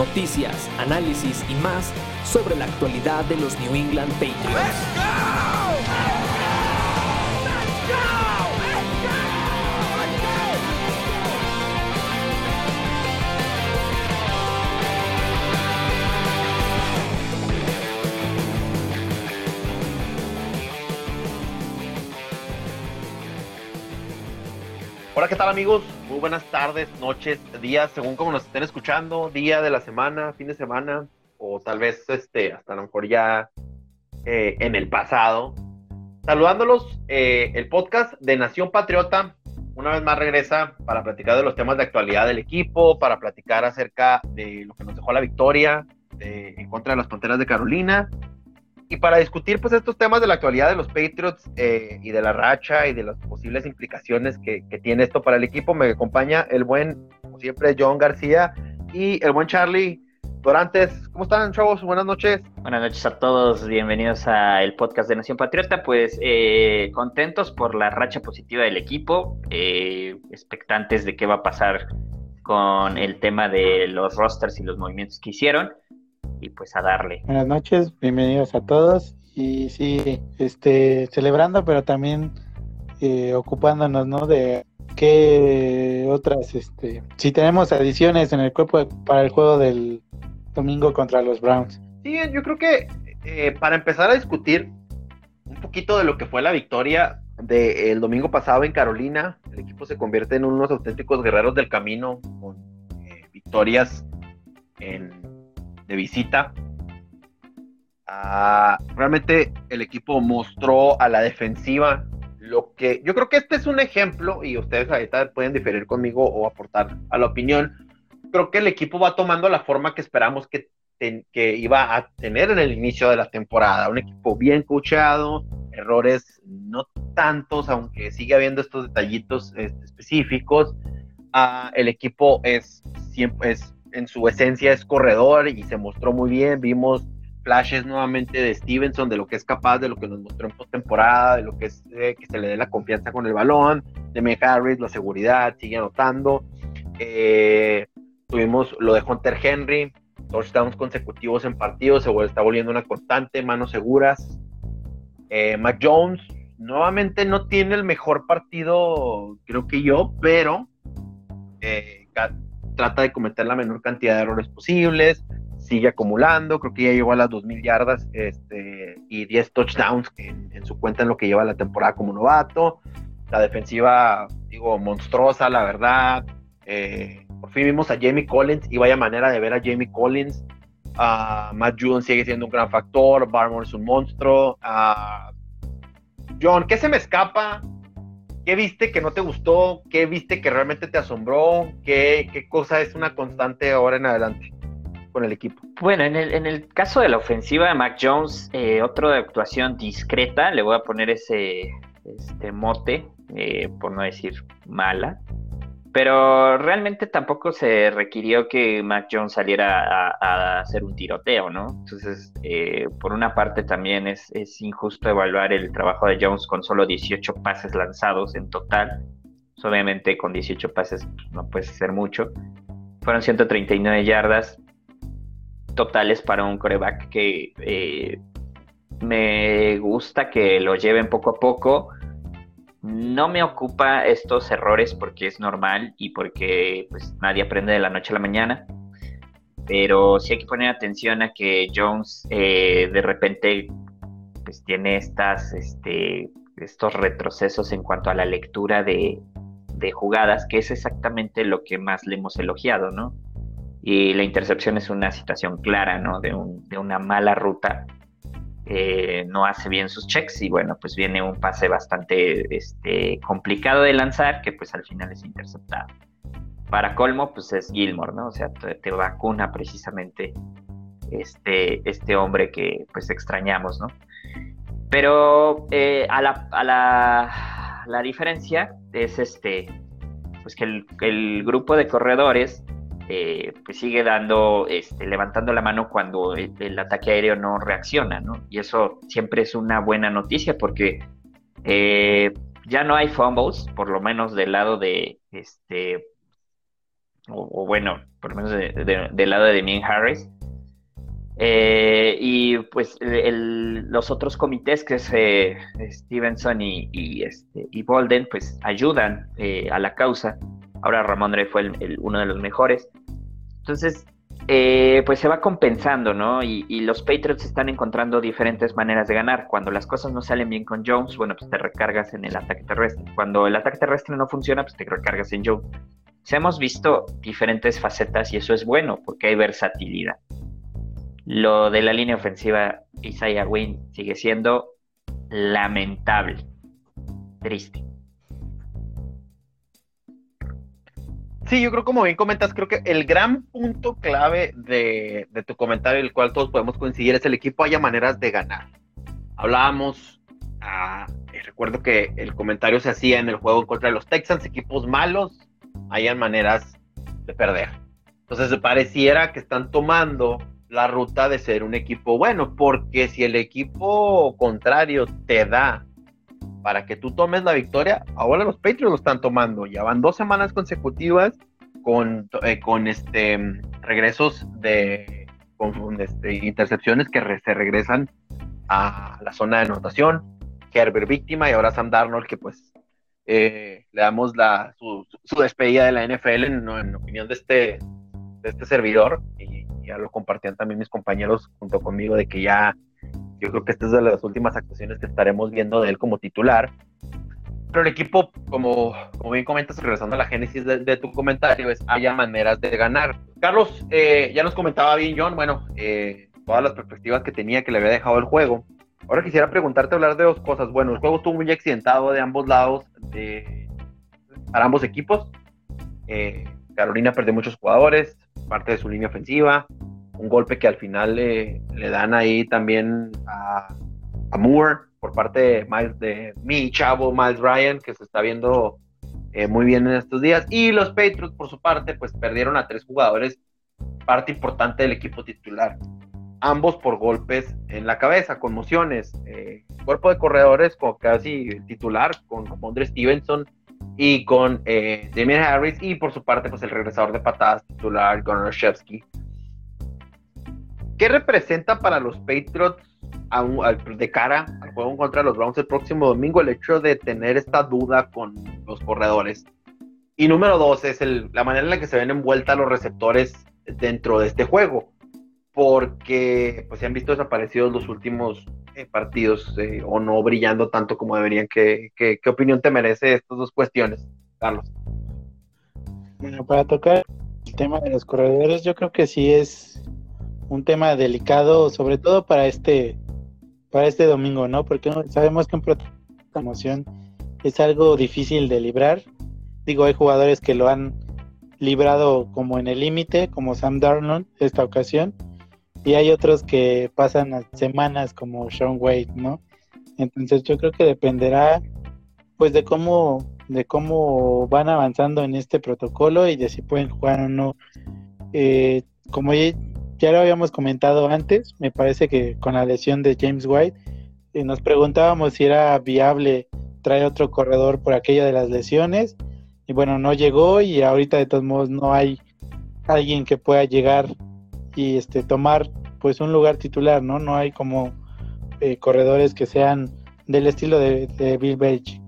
Noticias, análisis y más sobre la actualidad de los New England Patriots. Hola, ¿qué tal amigos? Muy buenas tardes, noches, días, según como nos estén escuchando, día de la semana, fin de semana, o tal vez este, hasta a lo mejor ya eh, en el pasado. Saludándolos, eh, el podcast de Nación Patriota, una vez más regresa para platicar de los temas de actualidad del equipo, para platicar acerca de lo que nos dejó la victoria en contra de las Panteras de Carolina, y para discutir pues estos temas de la actualidad de los Patriots eh, y de la racha y de las posibles implicaciones que, tiene esto para el equipo, me acompaña el buen, siempre, John García y el buen Charlie Dorantes. ¿Cómo están, chavos? Buenas noches. Buenas noches a todos, bienvenidos al podcast de Nación Patriota. Pues eh, contentos por la racha positiva del equipo, eh, expectantes de qué va a pasar con el tema de los rosters y los movimientos que hicieron. Y pues a darle. Buenas noches, bienvenidos a todos. Y sí, este, celebrando, pero también eh, ocupándonos, ¿no? De qué otras, este, si tenemos adiciones en el cuerpo para el juego del domingo contra los Browns. Sí, yo creo que eh, para empezar a discutir un poquito de lo que fue la victoria del domingo pasado en Carolina, el equipo se convierte en unos auténticos guerreros del camino con eh, victorias en- de visita. Ah, realmente el equipo mostró a la defensiva lo que yo creo que este es un ejemplo y ustedes ahorita pueden diferir conmigo o aportar a la opinión. Creo que el equipo va tomando la forma que esperamos que ten- que iba a tener en el inicio de la temporada. Un equipo bien coachado, errores no tantos, aunque sigue habiendo estos detallitos este, específicos. Ah, el equipo es siempre es en su esencia es corredor y se mostró muy bien. Vimos flashes nuevamente de Stevenson, de lo que es capaz, de lo que nos mostró en postemporada, de lo que es eh, que se le dé la confianza con el balón, de Meg Harris, la seguridad, sigue anotando. Eh, tuvimos lo de Hunter Henry, touchdowns consecutivos en partidos, se está volviendo una constante, manos seguras. Eh, Mac Jones nuevamente no tiene el mejor partido, creo que yo, pero eh, trata de cometer la menor cantidad de errores posibles, sigue acumulando, creo que ya llegó a las 2.000 yardas este, y 10 touchdowns en, su cuenta en lo que lleva la temporada como novato. La defensiva, digo, monstruosa, la verdad. Eh, por fin vimos a Jamie Collins y vaya manera de ver a Jamie Collins. Ah, Matt Judon sigue siendo un gran factor. Barmore es un monstruo. Ah, John, ¿qué se me escapa? ¿Qué viste que no te gustó? ¿Qué viste que realmente te asombró? ¿Qué, qué cosa es una constante ahora en adelante con el equipo? Bueno, en el, en el caso de la ofensiva de Mac Jones, eh, otro de actuación discreta, le voy a poner ese este mote, eh, por no decir mala, pero realmente tampoco se requirió que Mac Jones saliera a, a hacer un tiroteo, ¿no? Entonces, eh, por una parte también es, es injusto evaluar el trabajo de Jones con solo 18 pases lanzados en total. Pues, obviamente con 18 pases pues, no puede ser mucho. Fueron 139 yardas, totales para un coreback que eh, me gusta que lo lleven poco a poco. No me ocupa estos errores porque es normal y porque pues, nadie aprende de la noche a la mañana. Pero sí hay que poner atención a que Jones eh, de repente pues, tiene estas, este, estos retrocesos en cuanto a la lectura de, de jugadas, que es exactamente lo que más le hemos elogiado, ¿no? Y la intercepción es una situación clara, ¿no? De, un, de una mala ruta. Eh, no hace bien sus checks y bueno, pues viene un pase bastante este, complicado de lanzar que pues al final es interceptado. Para colmo, pues es Gilmore, ¿no? O sea, te, vacuna precisamente este, este hombre que pues extrañamos, ¿no? Pero eh, a, la, a la, la diferencia es este, pues que el grupo de corredores eh, pues sigue dando, este, levantando la mano cuando el, el, ataque aéreo no reacciona, ¿no? Y eso siempre es una buena noticia porque eh, ya no hay fumbles, por lo menos del lado de este, o, bueno, por lo menos del lado de Damien Harris. Eh, y pues los otros comités, que es Stevenson y, este, y Bolden, pues ayudan eh, a la causa. Ahora Ramón Dre fue uno de los mejores. Entonces, pues se va compensando, ¿no? Y, los Patriots están encontrando diferentes maneras de ganar. Cuando las cosas no salen bien con Jones, bueno, pues te recargas en el ataque terrestre. Cuando el ataque terrestre no funciona, pues te recargas en Jones. Hemos visto diferentes facetas y eso es bueno porque hay versatilidad. Lo de la línea ofensiva, Isaiah Wynn sigue siendo lamentable, triste. Sí, yo creo como bien comentas, creo que el gran punto clave de, tu comentario, el cual todos podemos coincidir, es el equipo haya maneras de ganar. Hablábamos, ah, recuerdo que el comentario se hacía en el juego contra los Texans, equipos malos, hayan maneras de perder. Entonces pareciera que están tomando la ruta de ser un equipo bueno, porque si el equipo contrario te da para que tú tomes la victoria, ahora los Patriots lo están tomando. Ya van dos semanas consecutivas con, eh, con este regresos de este, intercepciones que se regresan a la zona de anotación. Herbert víctima y ahora Sam Darnold que pues eh, le damos la, su, despedida de la NFL en, en opinión de este, de este servidor y ya lo compartían también mis compañeros junto conmigo de que ya yo creo que esta es de las últimas actuaciones que estaremos viendo de él como titular. Pero el equipo, como, como bien comentas, regresando a la génesis de, tu comentario, es haya maneras de ganar. Carlos, eh, ya nos comentaba bien John, bueno, eh, todas las perspectivas que tenía que le había dejado el juego. Ahora quisiera preguntarte, hablar de dos cosas. Bueno, el juego estuvo muy accidentado de ambos lados, de, para ambos equipos. Eh, Carolina perdió muchos jugadores, parte de su línea ofensiva, un golpe que al final le, dan ahí también a, Moore por parte de, Miles, de mi chavo Miles Ryan, que se está viendo eh, muy bien en estos días. Y los Patriots, por su parte, pues perdieron a tres jugadores, parte importante del equipo titular. Ambos por golpes en la cabeza, conmociones. Eh, cuerpo de corredores con casi titular, con Andre Stevenson y con eh, Damien Harris. Y por su parte, pues el regresador de patadas titular, Gunnar Shevsky ¿Qué representa para los Patriots de cara al juego contra los Browns el próximo domingo el hecho de tener esta duda con los corredores? Y número dos es la manera en la que se ven envueltas los receptores dentro de este juego, porque pues se han visto desaparecidos los últimos eh, partidos eh, o no brillando tanto como deberían. ¿Qué, qué opinión te merece estas dos cuestiones, Carlos? Bueno, para tocar el tema de los corredores, yo creo que sí es un tema delicado, sobre todo para este, para este domingo, ¿no? Porque sabemos que un promoción es algo difícil de librar. Digo, hay jugadores que lo han librado como en el límite, como Sam Darnold esta ocasión, y hay otros que pasan semanas como Sean Wade, ¿no? Entonces yo creo que dependerá pues de cómo de cómo van avanzando en este protocolo y de si pueden jugar o no. Eh, como ya lo habíamos comentado antes, me parece que con la lesión de James White, eh, nos preguntábamos si era viable traer otro corredor por aquella de las lesiones. Y bueno, no llegó y ahorita de todos modos no hay alguien que pueda llegar y este tomar pues un lugar titular, ¿no? No hay como eh, corredores que sean del estilo de, de Bill Belichick.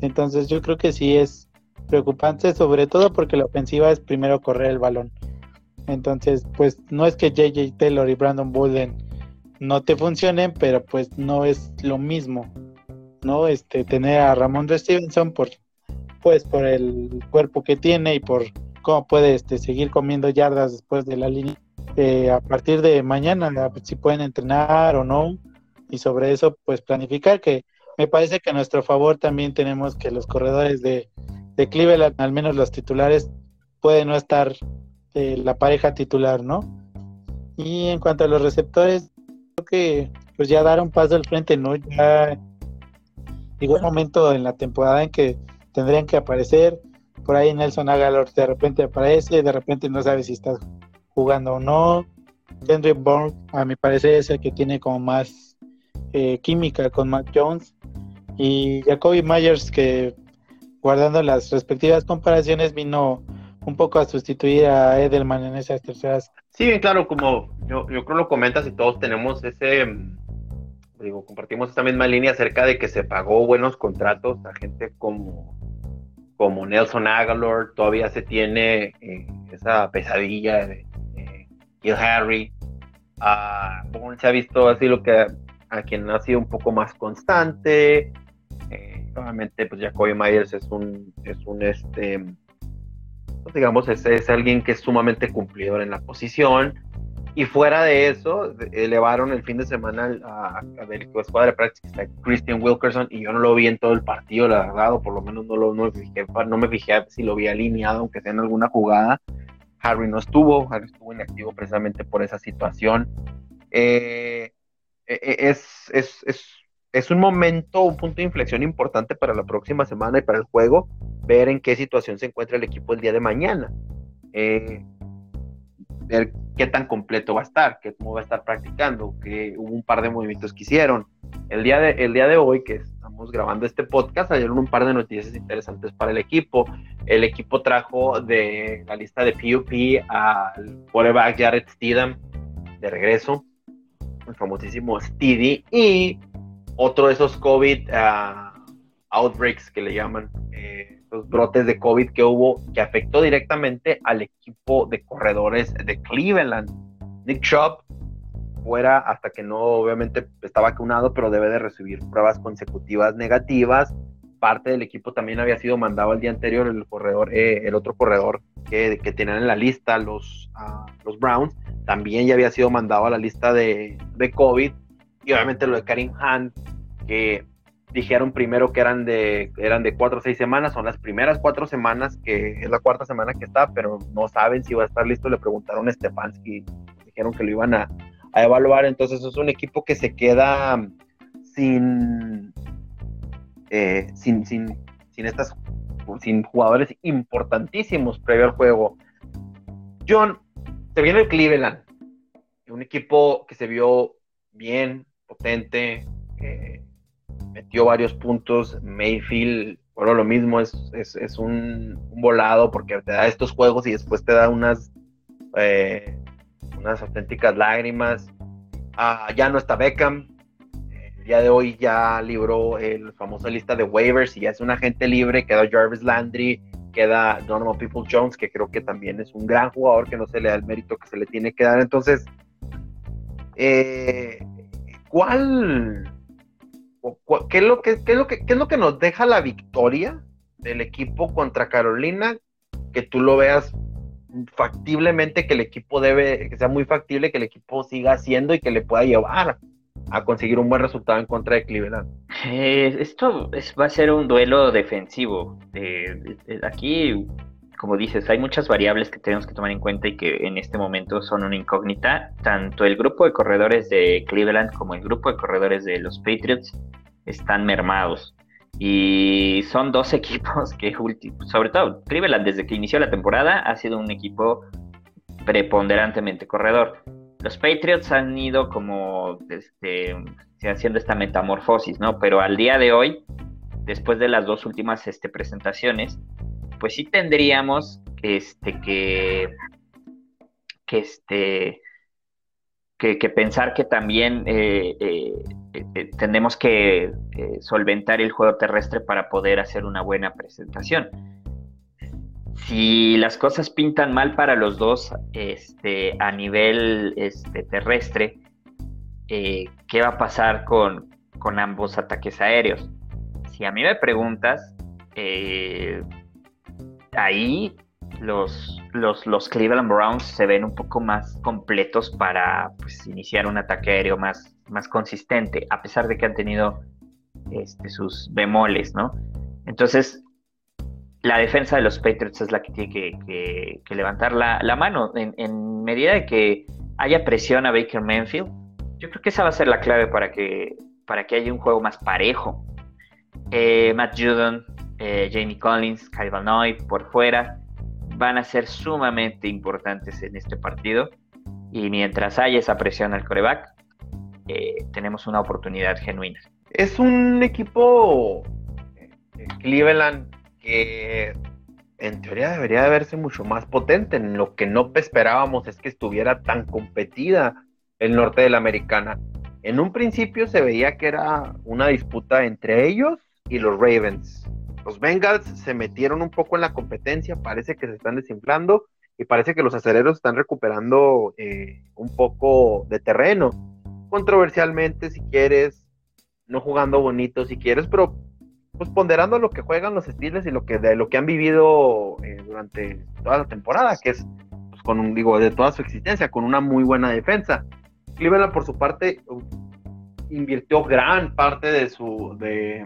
Entonces yo creo que sí es preocupante, sobre todo porque la ofensiva es primero correr el balón. Entonces, pues no es que JJ Taylor y Brandon Bolden no te funcionen, pero pues no es lo mismo, ¿no? Este, tener a Ramón Stevenson por, pues por el cuerpo que tiene y por cómo puede este, seguir comiendo yardas después de la línea. Eh, a partir de mañana, si pueden entrenar o no, y sobre eso, pues planificar, que me parece que a nuestro favor también tenemos que los corredores de, de Cleveland, al menos los titulares, pueden no estar la pareja titular, ¿no? Y en cuanto a los receptores, creo que pues ya dar un paso al frente, ¿no? Ya llegó momento en la temporada en que tendrían que aparecer. Por ahí Nelson Agalor de repente aparece, de repente no sabe si está jugando o no. Henry Bourne, a mi parecer, es el que tiene como más eh, química con Matt Jones. Y Jacoby Myers, que guardando las respectivas comparaciones, vino un poco a sustituir a Edelman en esas terceras. Sí, bien claro, como yo, yo creo lo comentas y todos tenemos ese, digo, compartimos esta misma línea acerca de que se pagó buenos contratos a gente como, como Nelson Aguilar, todavía se tiene eh, esa pesadilla de Kill Harry, a se ha visto así lo que a quien ha sido un poco más constante, eh, obviamente pues Jacoby Myers es un, es un este, digamos, es, es alguien que es sumamente cumplidor en la posición, y fuera de eso, elevaron el fin de semana a, a escuadra de práctica Christian Wilkerson y yo no lo vi en todo el partido, la verdad, o por lo menos no, lo, no, me fijé, no me fijé si lo vi alineado, aunque sea en alguna jugada. Harry no estuvo, Harry estuvo inactivo precisamente por esa situación. Eh, e, e, es, es, es, es un momento, un punto de inflexión importante para la próxima semana y para el juego, ver en qué situación se encuentra el equipo el día de mañana. Eh, ver qué tan completo va a estar, qué, cómo va a estar practicando, que hubo un par de movimientos que hicieron. El día de, el día de hoy, que estamos grabando este podcast, salieron un par de noticias interesantes para el equipo. El equipo trajo de la lista de PUP al quarterback Jared Steedham de regreso, el famosísimo Steedy, y otro de esos COVID uh, outbreaks que le llaman. Eh, los brotes de COVID que hubo que afectó directamente al equipo de corredores de Cleveland. Nick Chubb fuera hasta que no, obviamente está vacunado, pero debe de recibir pruebas consecutivas negativas. Parte del equipo también había sido mandado el día anterior, el corredor, eh, el otro corredor que, que, tenían en la lista, los, uh, los Browns, también ya había sido mandado a la lista de, de COVID. Y obviamente lo de Karim Hunt, que dijeron primero que eran de, eran de cuatro o seis semanas, son las primeras cuatro semanas, que es la cuarta semana que está, pero no saben si va a estar listo. Le preguntaron a Stefanski, dijeron que lo iban a, evaluar. Entonces, es un equipo que se queda sin, eh, sin, sin, sin, estas, sin jugadores importantísimos previo al juego. John, se viene el Cleveland, un equipo que se vio bien, potente. Metió varios puntos. Mayfield, bueno, lo mismo, es, es, un, volado porque te da estos juegos y después te da unas, eh, unas auténticas lágrimas. Ah, ya no está Beckham. El día de hoy ya libró el famoso lista de waivers y ya es un agente libre. Queda Jarvis Landry, queda Donovan People Jones, que creo que también es un gran jugador que no se le da el mérito que se le tiene que dar. Entonces, eh, ¿cuál ¿Qué es, lo que, es lo que, es lo que nos deja la victoria del equipo contra Carolina? Que tú lo veas factiblemente, que el equipo debe, que sea muy factible, que el equipo siga haciendo y que le pueda llevar a conseguir un buen resultado en contra de Cleveland. Eh, esto va a ser un duelo defensivo. aquí, como dices, hay muchas variables que tenemos que tomar en cuenta y que en este momento son una incógnita. Tanto el grupo de corredores de Cleveland como el grupo de corredores de los Patriots están mermados. Y son dos equipos que, sobre todo, Cleveland desde que inició la temporada ha sido un equipo preponderantemente corredor. Los Patriots han ido como este, haciendo esta metamorfosis, ¿no? Pero al día de hoy, después de las dos últimas este, presentaciones, pues sí tendríamos este, que, que, este, que, pensar que también eh, eh, eh, tenemos que solventar el juego terrestre para poder hacer una buena presentación. Si las cosas pintan mal para los dos este, a nivel este, terrestre, ¿qué va a pasar con, con, ambos ataques aéreos? Si a mí me preguntas, ahí los, los, Cleveland Browns se ven un poco más completos para pues, iniciar un ataque aéreo más, más consistente, a pesar de que han tenido este, sus bemoles, ¿no? Entonces, la defensa de los Patriots es la que tiene que, levantar la, mano. En, medida de que haya presión a Baker Manfield, yo creo que esa va a ser la clave para que, para que haya un juego más parejo. Eh, Matt Judon, eh, Jamie Collins, Kyle Van Noy por fuera van a ser sumamente importantes en este partido. Y mientras haya esa presión al coreback, eh, tenemos una oportunidad genuina. Es un equipo eh, Cleveland que en teoría debería de verse mucho más potente. En lo que no esperábamos es que estuviera tan competida el norte de la americana. En un principio se veía que era una disputa entre ellos y los Ravens. Los Bengals se metieron un poco en la competencia, parece que se están desinflando y parece que los aceleros están recuperando eh, un poco de terreno. Controversialmente, si quieres, no jugando bonito si quieres, pero pues ponderando lo que juegan los estilos y lo que de lo que han vivido eh, durante toda la temporada, que es pues, con un digo de toda su existencia, con una muy buena defensa. Cleveland por su parte invirtió gran parte de su de,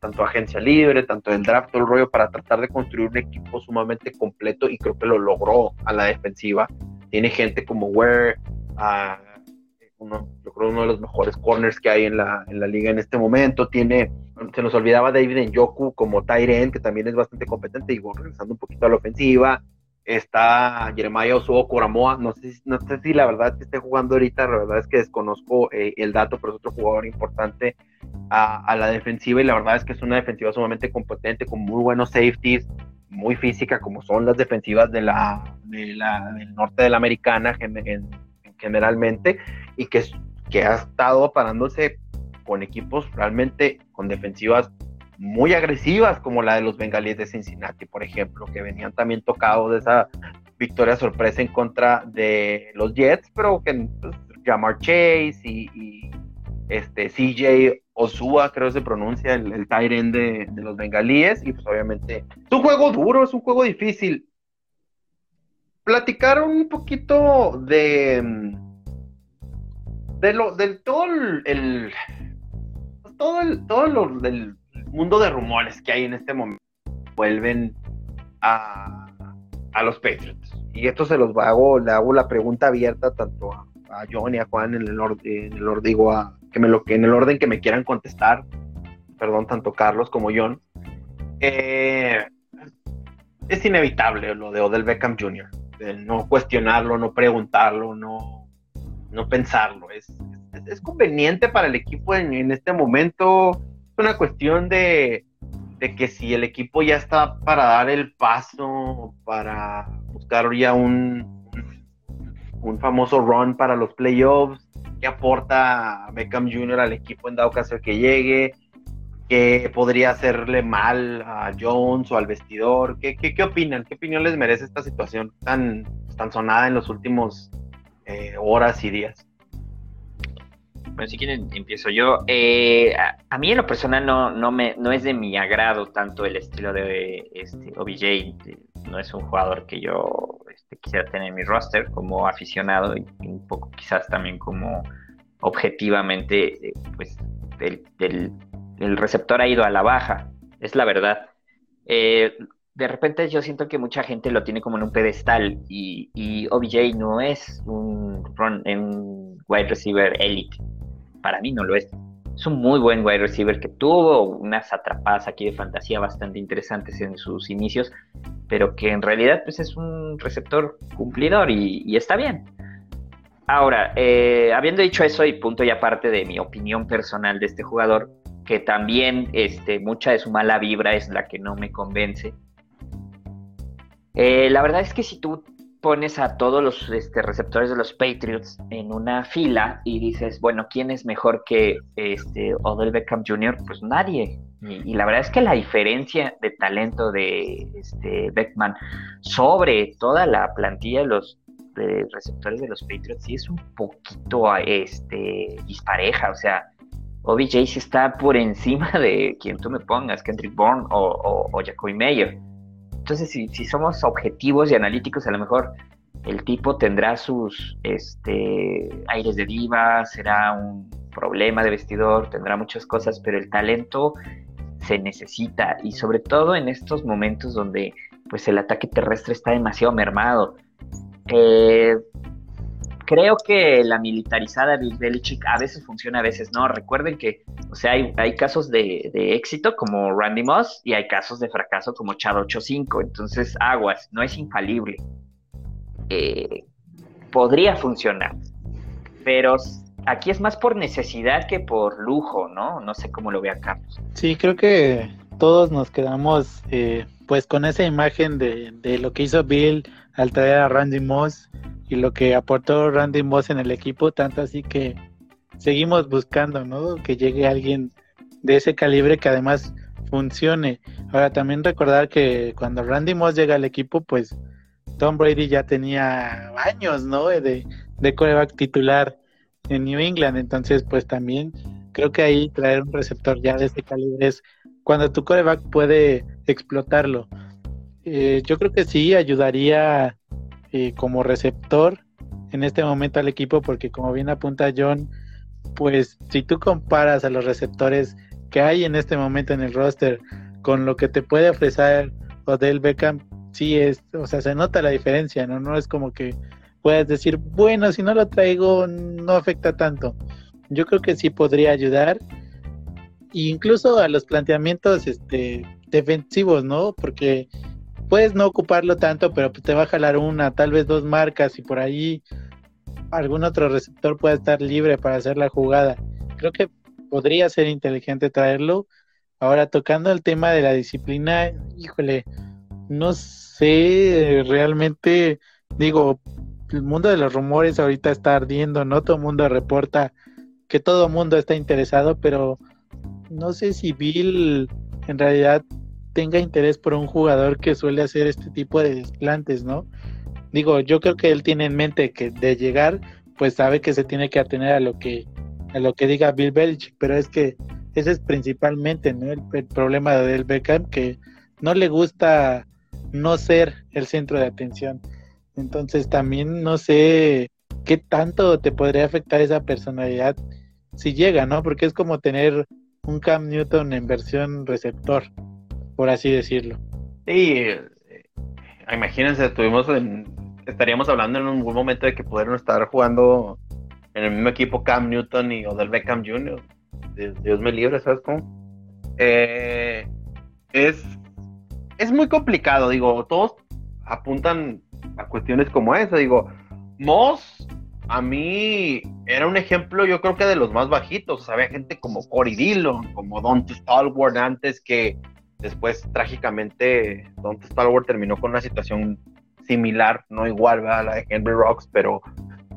tanto agencia libre, tanto del draft, todo el rollo para tratar de construir un equipo sumamente completo y creo que lo logró a la defensiva. Tiene gente como Ware, uno, yo creo uno de los mejores corners que hay en la, en la liga en este momento. Tiene, se nos olvidaba David Njoku como Tyren, que también es bastante competente, y regresando un poquito a la ofensiva. Está Jeremiah Osuo Coramoa, no sé, no sé si la verdad que esté jugando ahorita, la verdad es que desconozco eh, el dato, pero es otro jugador importante a, la defensiva y la verdad es que es una defensiva sumamente competente, con muy buenos safeties, muy física, como son las defensivas de la, de la del norte de la americana en, en, generalmente y que, que ha estado parándose con equipos realmente con defensivas muy agresivas como la de los bengalíes de Cincinnati, por ejemplo, que venían también tocados de esa victoria sorpresa en contra de los Jets, pero que pues, Jamar Chase y, este CJ Osua, creo que se pronuncia, el, el de, de, los bengalíes, y pues obviamente es un juego duro, es un juego difícil. Platicar un poquito de de lo del todo el, todo el todo lo mundo de rumores que hay en este momento vuelven a, a los Patriots y esto se los hago le hago la pregunta abierta tanto a, a John y a Juan en el orden en el orden digo a que me lo que en el orden que me quieran contestar perdón tanto Carlos como John eh, es inevitable lo de Odell Beckham Jr no cuestionarlo, no preguntarlo, no, no pensarlo. Es, es, conveniente para el equipo en, este momento. Una cuestión de, que si el equipo ya está para dar el paso, para buscar ya un, un, famoso run para los playoffs, que aporta Beckham Jr. al equipo en dado caso que llegue que podría hacerle mal a Jones o al vestidor. ¿Qué, qué, qué opinan? ¿Qué opinión les merece esta situación tan, tan sonada en los últimos eh, horas y días? Bueno, si quieren, empiezo yo. Eh, a, mí en lo personal no, no, me, no es de mi agrado tanto el estilo de este, OBJ. No es un jugador que yo este, quisiera tener en mi roster como aficionado y un poco quizás también como objetivamente, eh, pues, del el receptor ha ido a la baja, es la verdad. Eh, de repente yo siento que mucha gente lo tiene como en un pedestal y, OBJ no es un wide receiver elite. Para mí no lo es. Es un muy buen wide receiver que tuvo unas atrapadas aquí de fantasía bastante interesantes en sus inicios, pero que en realidad pues, es un receptor cumplidor y, está bien. Ahora, eh, habiendo dicho eso y punto y aparte de mi opinión personal de este jugador, que también este, mucha de su mala vibra es la que no me convence. Eh, la verdad es que si tú pones a todos los este, receptores de los Patriots en una fila y dices, bueno, ¿quién es mejor que este, Odell Beckham Jr.? Pues nadie. Y, la verdad es que la diferencia de talento de este, Beckman sobre toda la plantilla de los receptores de los Patriots sí es un poquito este, dispareja. O sea, OBJ sí está por encima de quien tú me pongas, Kendrick Bourne o, o, Jacoby Mayer. Entonces, si, somos objetivos y analíticos, a lo mejor el tipo tendrá sus este, aires de diva, será un problema de vestidor, tendrá muchas cosas, pero el talento se necesita y sobre todo en estos momentos donde pues el ataque terrestre está demasiado mermado. Eh, creo que la militarizada de Belichick a veces funciona, a veces no. Recuerden que, o sea, hay, hay casos de, éxito como Randy Moss y hay casos de fracaso como Chad 85. Entonces, aguas, no es infalible. Eh, podría funcionar, pero aquí es más por necesidad que por lujo, ¿no? No sé cómo lo vea Carlos. Sí, creo que todos nos quedamos eh, pues con esa imagen de, de, lo que hizo Bill al traer a Randy Moss y lo que aportó Randy Moss en el equipo, tanto así que seguimos buscando, ¿no? Que llegue alguien de ese calibre que además funcione. Ahora también recordar que cuando Randy Moss llega al equipo, pues Tom Brady ya tenía años, ¿no? De, de coreback titular en New England. Entonces, pues también creo que ahí traer un receptor ya de ese calibre es cuando tu coreback puede explotarlo. Eh, yo creo que sí ayudaría eh, como receptor en este momento al equipo porque como bien apunta John, pues si tú comparas a los receptores que hay en este momento en el roster con lo que te puede ofrecer Odell Beckham, sí es, o sea, se nota la diferencia, ¿no? No es como que puedas decir, bueno, si no lo traigo no afecta tanto. Yo creo que sí podría ayudar. incluso a los planteamientos este, defensivos, ¿no? Porque puedes no ocuparlo tanto, pero te va a jalar una, tal vez dos marcas y por ahí algún otro receptor puede estar libre para hacer la jugada. Creo que podría ser inteligente traerlo. Ahora, tocando el tema de la disciplina, híjole, no sé, realmente, digo, el mundo de los rumores ahorita está ardiendo, ¿no? Todo el mundo reporta que todo el mundo está interesado, pero no sé si Bill en realidad tenga interés por un jugador que suele hacer este tipo de desplantes, ¿no? Digo, yo creo que él tiene en mente que de llegar, pues sabe que se tiene que atener a lo que a lo que diga Bill Belichick, pero es que ese es principalmente el, problema del Beckham, que no le gusta no ser el centro de atención. Entonces también no sé qué tanto te podría afectar esa personalidad si llega, ¿no? Porque es como tener un Cam Newton en versión receptor, por así decirlo. Sí, eh, imagínense, estuvimos en, estaríamos hablando en un buen momento de que pudieron estar jugando en el mismo equipo Cam Newton y Odell Beckham Jr. Dios me libre, ¿sabes cómo? Eh, es, es muy complicado, digo, todos apuntan a cuestiones como esa. Digo, Moss a mí era un ejemplo, yo creo que de los más bajitos. había gente como Cory Dillon, como Don Stalwart antes, que después trágicamente Don Stalwart terminó con una situación similar, no igual a la de Henry Rocks, pero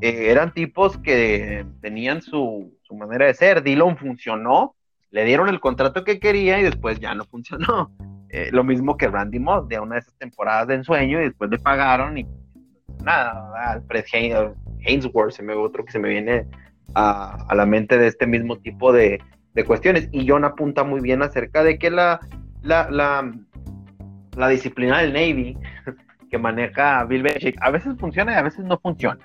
eh, eran tipos que tenían su, su manera de ser. Dillon funcionó, le dieron el contrato que quería y después ya no funcionó. Eh, lo mismo que Randy Moss, de una de esas temporadas de ensueño y después le pagaron y nada, Alfred Hainsworth, se me otro que se me viene a, la mente de este mismo tipo de, cuestiones. Y John apunta muy bien acerca de que la, la, la, disciplina del Navy que maneja Bill Belichick a veces funciona y a veces no funciona.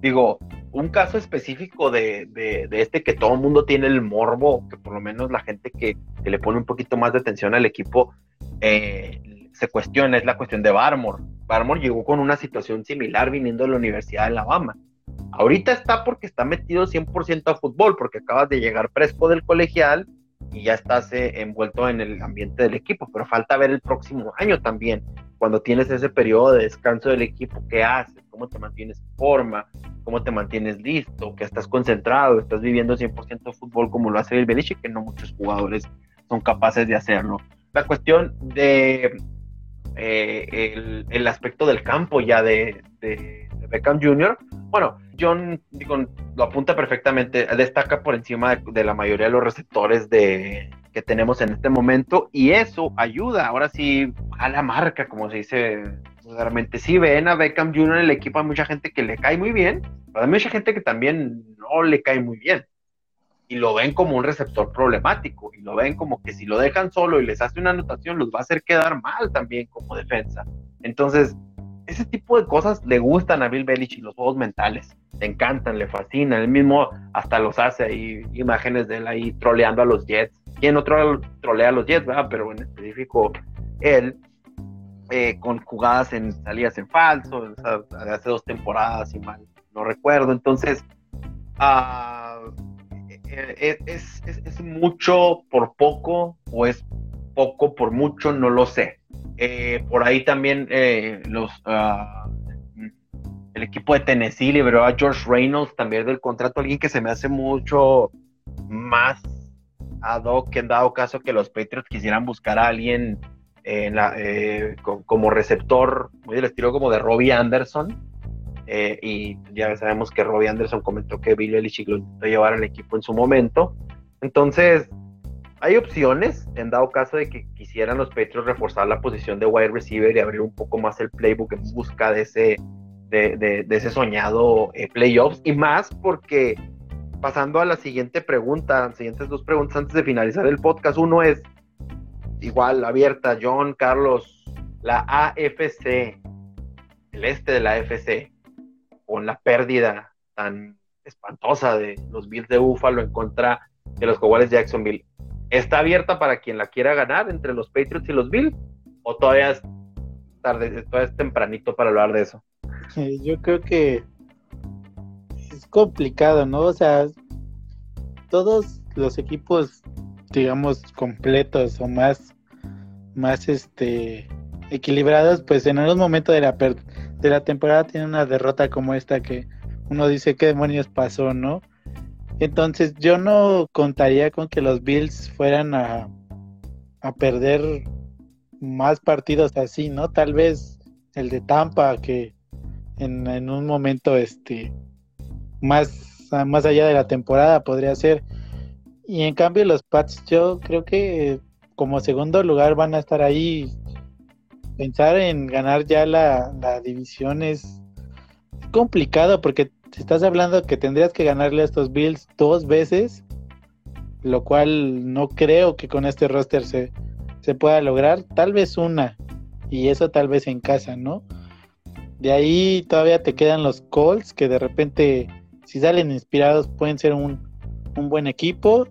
Digo, un caso específico de, de, este que todo el mundo tiene el morbo, que por lo menos la gente que, que, le pone un poquito más de atención al equipo eh, se cuestiona, es la cuestión de Barmore. Barmore llegó con una situación similar viniendo de la Universidad de Alabama. Ahorita está porque está metido 100% a fútbol, porque acabas de llegar fresco del colegial y ya estás eh, envuelto en el ambiente del equipo, pero falta ver el próximo año también, cuando tienes ese periodo de descanso del equipo, qué haces, cómo te mantienes en forma, cómo te mantienes listo, que estás concentrado, estás viviendo 100% de fútbol como lo hace el Belichick, que no muchos jugadores son capaces de hacerlo. La cuestión de eh, el, aspecto del campo ya de, de, Beckham Jr. Bueno, John lo apunta perfectamente, destaca por encima de, la mayoría de los receptores de, que tenemos en este momento y eso ayuda, ahora sí, a la marca, como se dice realmente Si ven a Beckham Jr. en el equipo, hay mucha gente que le cae muy bien, pero hay mucha gente que también no le cae muy bien y lo ven como un receptor problemático y lo ven como que si lo dejan solo y les hace una anotación los va a hacer quedar mal también como defensa. Entonces, ese tipo de cosas le gustan a Bill Belichick y los juegos mentales. Le encantan, le fascinan. Él mismo hasta los hace ahí, imágenes de él ahí troleando a los Jets. ¿Quién otro trolea a los Jets? Pero en específico él, eh, con jugadas en salidas en falso, hace dos temporadas y mal, no recuerdo. Entonces, eh, es, es, mucho por poco o es poco por mucho, no lo sé. Eh, por ahí también eh, los, uh, el equipo de Tennessee liberó a George Reynolds también del contrato, alguien que se me hace mucho más ad hoc que en dado caso que los Patriots quisieran buscar a alguien eh, como receptor, muy del estilo como de Robbie Anderson. Y ya sabemos que Robbie Anderson comentó que Billy Belichick lo intentó llevar al equipo en su momento. Entonces, hay opciones en dado caso de que quisieran los Patriots reforzar la posición de wide receiver y abrir un poco más el playbook en busca de ese, de, ese soñado eh, playoffs. Y más porque pasando a la siguiente pregunta, siguientes dos preguntas antes de finalizar el podcast. Uno es igual abierta, John, Carlos, la AFC, el este de la AFC, con la pérdida tan espantosa de los Bills de Buffalo en contra de los Jaguars de Jacksonville. ¿Está abierta para quien la quiera ganar entre los Patriots y los Bills? ¿O todavía es tarde, todavía es tempranito para hablar de eso? Yo creo que es complicado, ¿no? O sea, todos los equipos, digamos, completos o más, más este equilibrados, pues en algún momento de la, de la temporada tienen una derrota como esta que uno dice qué demonios pasó, ¿no? Entonces yo no contaría con que los Bills fueran a, a perder más partidos así, ¿no? Tal vez el de Tampa que en, en un momento este más, más allá de la temporada podría ser. Y en cambio los Pats yo creo que como segundo lugar van a estar ahí. Pensar en ganar ya la, la división es complicado porque estás hablando que tendrías que ganarle a estos Bills dos veces, lo cual no creo que con este roster se, se pueda lograr, tal vez una, y eso tal vez en casa, ¿no? De ahí todavía te quedan los Colts, que de repente, si salen inspirados, pueden ser un, un buen equipo.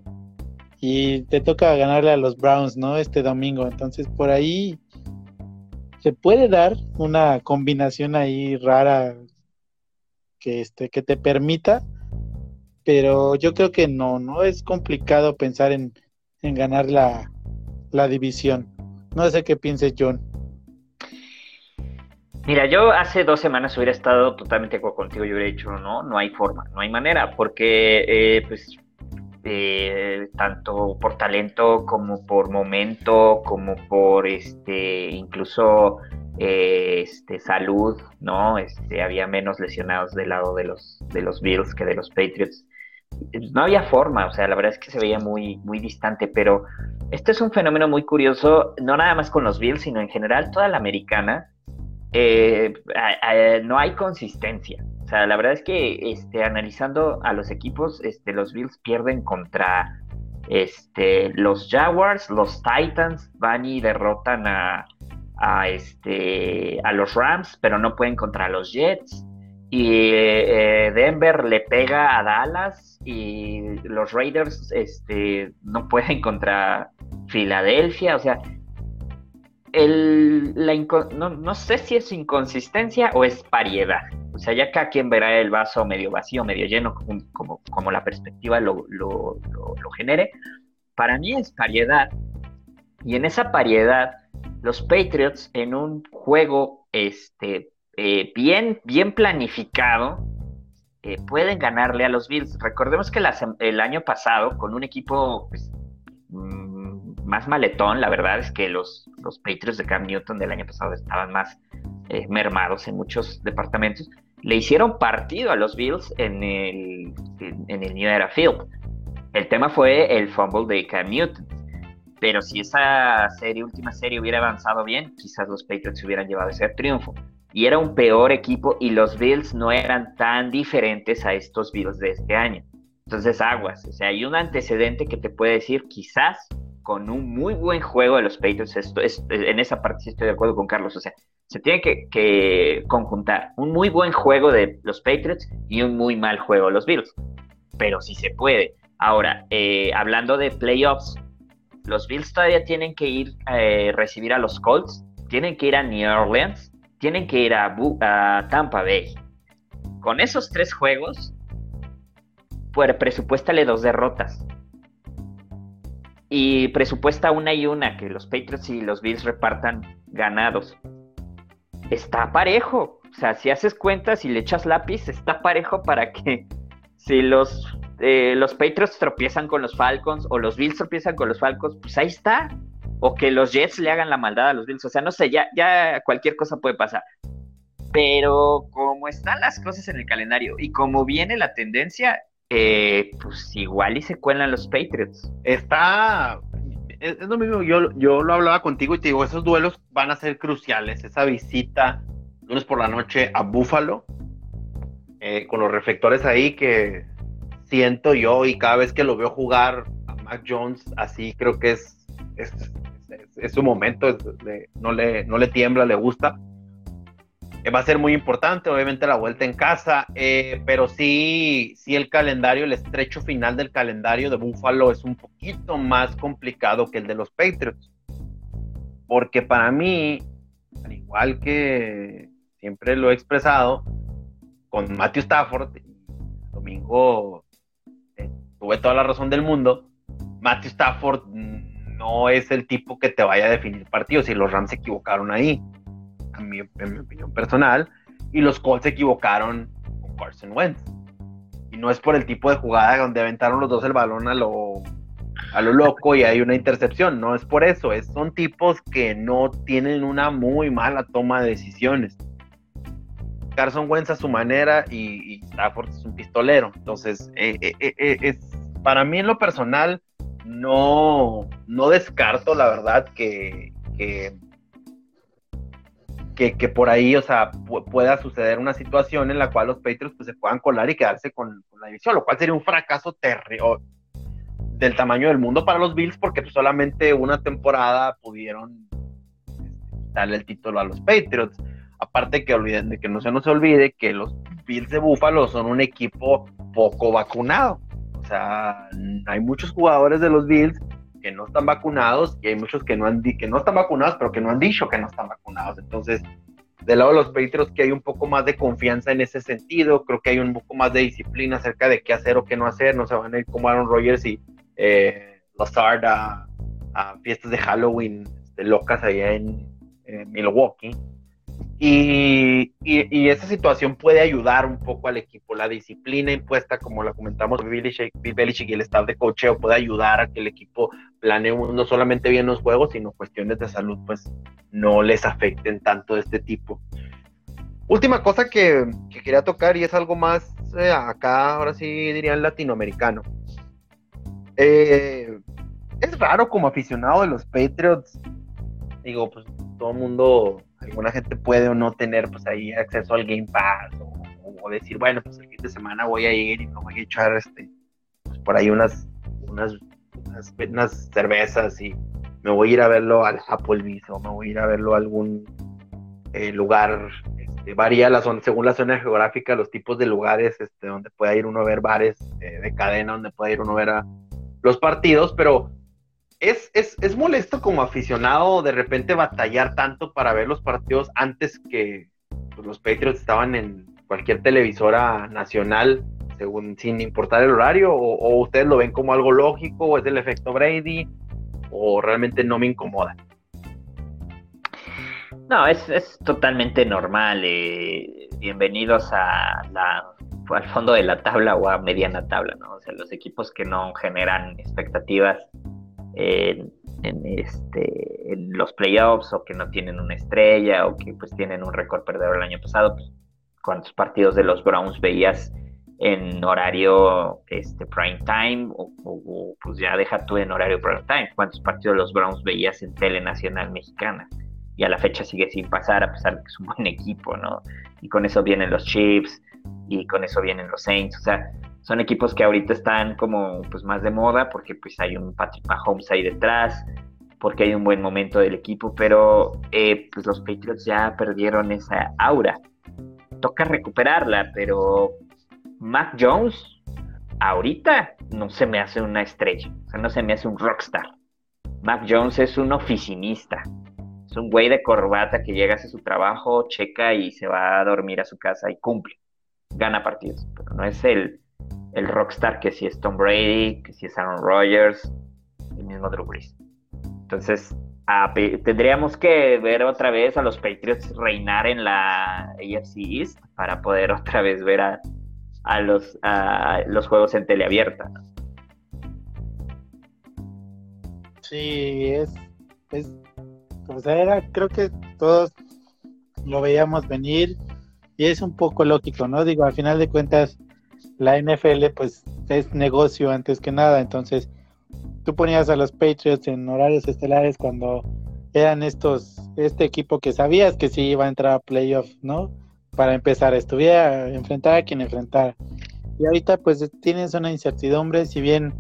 Y te toca ganarle a los Browns, ¿no? Este domingo. Entonces, por ahí se puede dar una combinación ahí rara que, este, que te permita, pero yo creo que no, no es complicado pensar en, ganar la, la división. No sé qué piense John. Mira, yo hace dos semanas hubiera estado totalmente contigo, yo hubiera dicho, no, no hay forma, no hay manera, porque eh, pues eh, tanto por talento como por momento, como por este, incluso este, salud, ¿no? Este, había menos lesionados del lado de los, de los Bills que de los Patriots. No había forma, o sea, la verdad es que se veía muy, muy distante, pero este es un fenómeno muy curioso, no nada más con los Bills, sino en general toda la americana. Eh, no hay consistencia. O sea, la verdad es que este, analizando a los equipos, este, los Bills pierden contra este, los Jaguars, los Titans, van y derrotan a, a, este, a los Rams, pero no pueden contra los Jets. Y eh, Denver le pega a Dallas y los Raiders este, no pueden contra Filadelfia. O sea, el, la no, sé si es inconsistencia o es pariedad. O sea, ya cada quien verá el vaso medio vacío, medio lleno, como, como la perspectiva lo, lo, lo genere. Para mí es pariedad. Y en esa pariedad los Patriots en un juego este, eh, bien, bien planificado eh, pueden ganarle a los Bills. Recordemos que el año pasado, con un equipo pues, mm, más maletón, la verdad es que los, los Patriots de Cam Newton del año pasado estaban más eh, mermados en muchos departamentos, le hicieron partido a los Bills en el, en el New Era Field. El tema fue el fumble de Cam Newton pero si esa serie, última serie hubiera avanzado bien, quizás los Patriots hubieran llevado ese triunfo. Y era un peor equipo y los Bills no eran tan diferentes a estos Bills de este año. Entonces, aguas. O sea, hay un antecedente que te puede decir, quizás con un muy buen juego de los Patriots, esto, es, en esa parte sí estoy de acuerdo con Carlos, o sea, se tiene que, conjuntar un muy buen juego de los Patriots y un muy mal juego de los Bills, pero sí se puede. Ahora, eh, hablando de playoffs, los Bills todavía tienen que ir a eh, recibir a los Colts, tienen que ir a New Orleans, tienen que ir a, Tampa Bay. Con esos tres juegos, pues presupuéstale dos derrotas. Y presupuesta una y una, que los Patriots y los Bills repartan ganados. Está parejo. O sea, si haces cuentas y le echas lápiz, está parejo para que si los, eh, los Patriots tropiezan con los Falcons o los Bills tropiezan con los Falcons, pues ahí está. O que los Jets le hagan la maldad a los Bills. O sea, no sé, ya, ya cualquier cosa puede pasar. Pero como están las cosas en el calendario y como viene la tendencia, eh, pues igual y se cuelan los Patriots. Está. Es, lo mismo, yo, yo lo hablaba contigo y te digo, esos duelos van a ser cruciales. Esa visita lunes por la noche a Buffalo, eh, con los reflectores ahí que siento yo y cada vez que lo veo jugar a Mac Jones, así creo que es, es, su momento, no, le, no le tiembla, le gusta. Eh, va a ser muy importante, obviamente la vuelta en casa, eh, pero sí, sí el calendario, el estrecho final del calendario de Buffalo es un poquito más complicado que el de los Patriots. Porque para mí, al igual que siempre lo he expresado, con Matthew Stafford, domingo tuve toda la razón del mundo, Matthew Stafford no es el tipo que te vaya a definir partidos y los Rams se equivocaron ahí, en mi, opinión personal, y los Colts se equivocaron con Carson Wentz. Y no es por el tipo de jugada donde aventaron los dos el balón a lo, a lo loco y hay una intercepción, no es por eso, es, son tipos que no tienen una muy mala toma de decisiones. Carson Wentz a su manera y, Stafford es un pistolero. Entonces, eh, eh, eh, es, para mí en lo personal, no, no descarto la verdad que, que, por ahí, o sea, pueda suceder una situación en la cual los Patriots pues, se puedan colar y quedarse con, la división, lo cual sería un fracaso terrible del tamaño del mundo para los Bills porque pues, solamente una temporada pudieron este, darle el título a los Patriots. Aparte que olviden de que no se nos olvide que los Bills de Buffalo son un equipo poco vacunado. Sea, hay muchos jugadores de los Bills que no están vacunados y hay muchos que no han que no están vacunados, pero que no han dicho que no están vacunados. Entonces, del lado de los Patriots que hay un poco más de confianza en ese sentido, creo que hay un poco más de disciplina acerca de qué hacer o qué no hacer, no se van a ir como Aaron Rodgers y eh, Lazard a, fiestas de Halloween este, locas allá en Milwaukee. Y, esa situación puede ayudar un poco al equipo. La disciplina impuesta, como la comentamos, Bill Belichick y el staff de cocheo puede ayudar a que el equipo planee no solamente bien los juegos, sino cuestiones de salud, pues no les afecten tanto de este tipo. Última cosa que, quería tocar y es algo más eh, acá, ahora sí dirían latinoamericano. Eh, es raro como aficionado de los Patriots. Digo, pues todo el mundo alguna gente puede o no tener pues ahí acceso al Game Pass o, decir, bueno, pues el fin de semana voy a ir y me voy a echar este, pues, por ahí unas, unas, unas, cervezas y me voy a ir a verlo al Applebee's o me voy a ir a verlo a algún eh, lugar, este, varía la zona, según la zona geográfica, los tipos de lugares este, donde pueda ir uno a ver bares eh, de cadena, donde pueda ir uno a ver a los partidos, pero es, es, molesto como aficionado de repente batallar tanto para ver los partidos antes que pues, los Patriots estaban en cualquier televisora nacional, según sin importar el horario, o, ustedes lo ven como algo lógico, o es el efecto Brady, o realmente no me incomoda. No, es, totalmente normal. Eh, bienvenidos a la, al fondo de la tabla o a mediana tabla, ¿no? O sea, los equipos que no generan expectativas en, este, en los playoffs o que no tienen una estrella o que pues tienen un récord perdedor el año pasado. Pues, ¿Cuántos partidos de los Browns veías en horario este, prime time o, pues ya deja tú en horario prime time? ¿Cuántos partidos de los Browns veías en tele nacional mexicana? Y a la fecha sigue sin pasar a pesar de que es un buen equipo, ¿no? Y con eso vienen los Chiefs y con eso vienen los Saints. O sea, son equipos que ahorita están como pues más de moda porque pues hay un Patrick Mahomes ahí detrás, porque hay un buen momento del equipo, pero eh, pues los Patriots ya perdieron esa aura. Toca recuperarla, pero Mac Jones ahorita no se me hace una estrella, o sea, no se me hace un rockstar. Mac Jones es un oficinista, es un güey de corbata que llega a hacer su trabajo, checa y se va a dormir a su casa y cumple, gana partidos, pero no es el el rockstar que si es Tom Brady, que si es Aaron Rodgers, el mismo Drew Brees. Entonces, tendríamos que ver otra vez a los Patriots reinar en la AFC East para poder otra vez ver a, los, a los juegos en teleabierta. Sí, es, es, o sea, era, creo que todos lo veíamos venir y es un poco lógico, ¿no? Digo, al final de cuentas, la NFL pues es negocio antes que nada, entonces tú ponías a los Patriots en horarios estelares cuando eran estos, este equipo que sabías que sí iba a entrar a playoff, ¿no? Para empezar, estuviera enfrentar a quien enfrentar. Y ahorita pues tienes una incertidumbre, si bien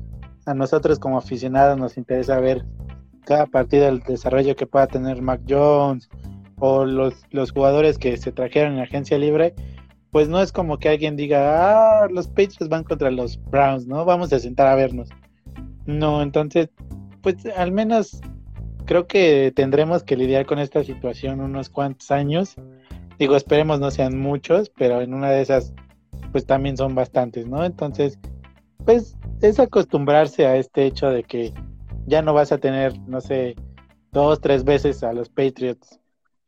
a nosotros como aficionados nos interesa ver cada partido el desarrollo que pueda tener Mac Jones o los, los jugadores que se trajeron en agencia libre, pues no es como que alguien diga, ah, los Patriots van contra los Browns, ¿no? Vamos a sentar a vernos. No, entonces, pues al menos creo que tendremos que lidiar con esta situación unos cuantos años. Digo, esperemos no sean muchos, pero en una de esas, pues también son bastantes, ¿no? Entonces, pues es acostumbrarse a este hecho de que ya no vas a tener, no sé, dos, tres veces a los Patriots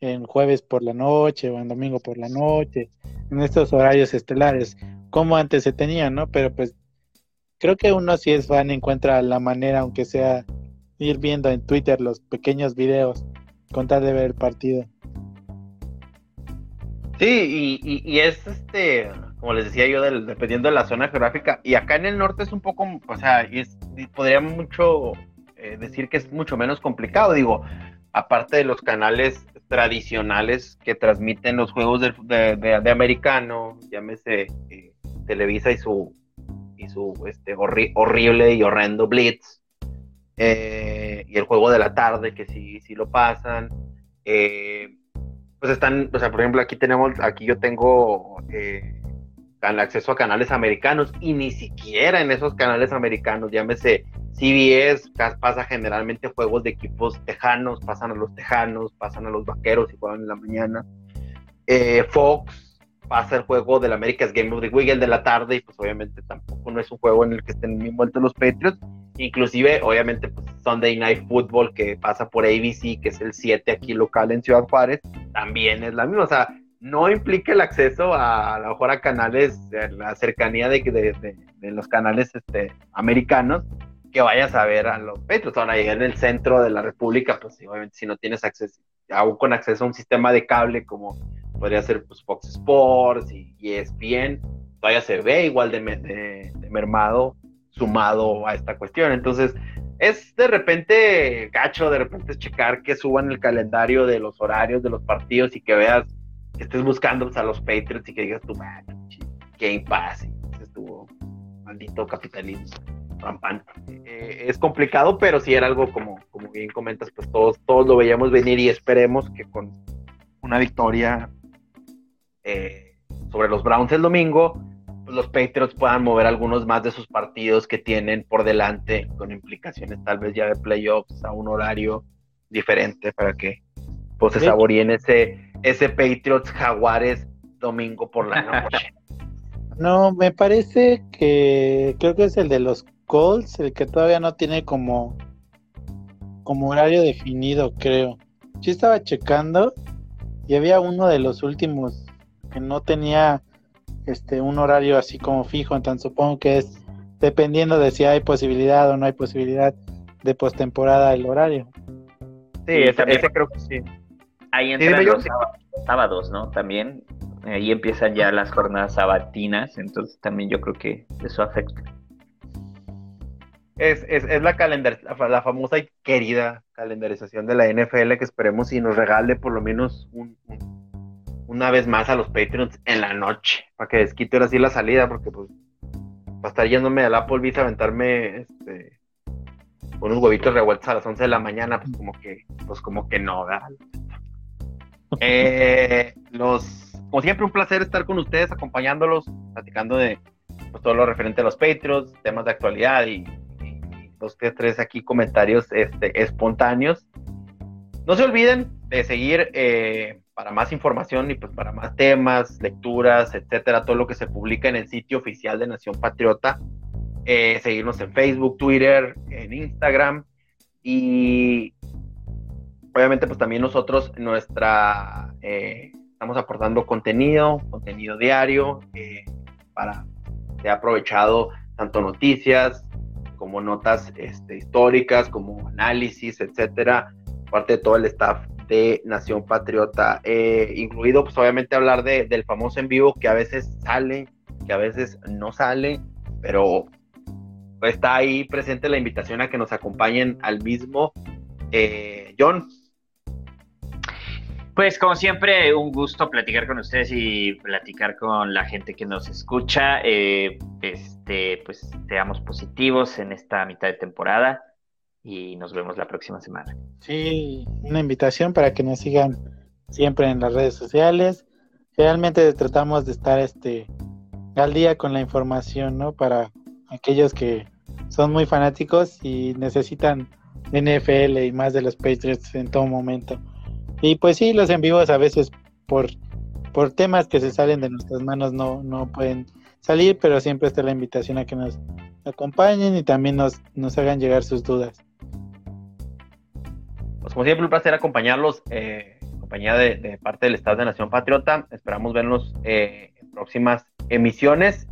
en jueves por la noche o en domingo por la noche, en estos horarios estelares, como antes se tenía, ¿no? Pero pues creo que uno si es fan encuentra la manera, aunque sea ir viendo en Twitter los pequeños videos, contar de ver el partido. Sí, y, es este, como les decía yo, dependiendo de la zona geográfica, y acá en el norte es un poco, o sea, es, podríamos mucho eh, decir que es mucho menos complicado, digo, aparte de los canales tradicionales que transmiten los juegos de, americano, llámese eh, Televisa y su y su este, horrible y horrendo Blitz. Eh, y el juego de la tarde, que sí, sí lo pasan. Pues están, o sea, por ejemplo, aquí tenemos, aquí yo tengo acceso a canales americanos y ni siquiera en esos canales americanos, llámese CBS, pasa generalmente juegos de equipos tejanos, pasan a los tejanos, pasan a los vaqueros y juegan en la mañana. Fox pasa el juego del America's Game of the Week, el de la tarde, y pues obviamente tampoco no es un juego en el que estén envueltos los Patriots. Inclusive, obviamente, pues Sunday Night Football que pasa por ABC, que es el 7 aquí local en Ciudad Juárez, también es la misma. O sea, no implica el acceso a, a lo mejor a canales, la cercanía de, de, de, los canales este, americanos, que vayas a ver a los Patriots. Ahora, ahí en el centro de la República, pues obviamente si no tienes acceso, aún con acceso a un sistema de cable como podría ser pues, Fox Sports y ESPN, todavía se ve igual de, de, mermado sumado a esta cuestión. Entonces, es de repente gacho, de repente es checar que suban el calendario de los horarios de los partidos y que veas que estés buscando pues, a los Patriots y que digas tú, Game Pass, y estuvo maldito capitalismo rampante. Eh, es complicado, pero si era algo como, como bien comentas, pues todos, todos lo veíamos venir y esperemos que con una victoria eh, sobre los Browns el domingo, pues los Patriots puedan mover algunos más de sus partidos que tienen por delante, con implicaciones tal vez ya de playoffs a un horario diferente para que pues, se saboreen ese, ese Patriots Jaguares domingo por la noche. No, me parece que creo que es el de los Colts, el que todavía no tiene como, como horario definido, creo. Yo estaba checando y había uno de los últimos que no tenía este un horario así como fijo, entonces supongo que es dependiendo de si hay posibilidad o no hay posibilidad de postemporada el horario. Sí, ese, creo que sí. Ahí entran los sábados, ¿no? También ahí empiezan ya las jornadas sabatinas, entonces también yo creo que eso afecta. Es, es, es la, calendar, la, famosa y querida calendarización de la NFL que esperemos y nos regale por lo menos un una vez más a los Patriots en la noche, para que desquite ahora sí la salida, porque pues para estar yéndome al Applebee's a aventarme este, unos huevitos revueltos a las 11 de la mañana, pues como que, pues como que no, eh, los, como siempre, un placer estar con ustedes, acompañándolos, platicando de pues, todo lo referente a los Patriots, temas de actualidad y, dos, tres aquí comentarios este, espontáneos. No se olviden de seguir eh, para más información y pues para más temas, lecturas, etcétera, todo lo que se publica en el sitio oficial de Nación Patriota. Eh, seguirnos en Facebook, Twitter, en Instagram y obviamente pues también nosotros nuestra eh, estamos aportando contenido, contenido diario eh, para se ha aprovechado tanto noticias como notas este, históricas, como análisis, etcétera, parte de todo el staff de Nación Patriota, eh, incluido pues obviamente hablar de, del famoso en vivo que a veces sale, que a veces no sale, pero está ahí presente la invitación a que nos acompañen al mismo. Eh, John. Pues como siempre, un gusto platicar con ustedes y platicar con la gente que nos escucha. Eh, este, pues seamos positivos en esta mitad de temporada y nos vemos la próxima semana. Sí, una invitación para que nos sigan siempre en las redes sociales. Realmente tratamos de estar este al día con la información, ¿no? Para aquellos que son muy fanáticos y necesitan NFL y más de los Patriots en todo momento. Y pues sí, los en vivos a veces por, por temas que se salen de nuestras manos no, no pueden salir, pero siempre está la invitación a que nos acompañen y también nos, nos hagan llegar sus dudas. Pues como siempre, un placer acompañarlos, eh, compañía de, parte del Estado de Nación Patriota. Esperamos vernos eh, en próximas emisiones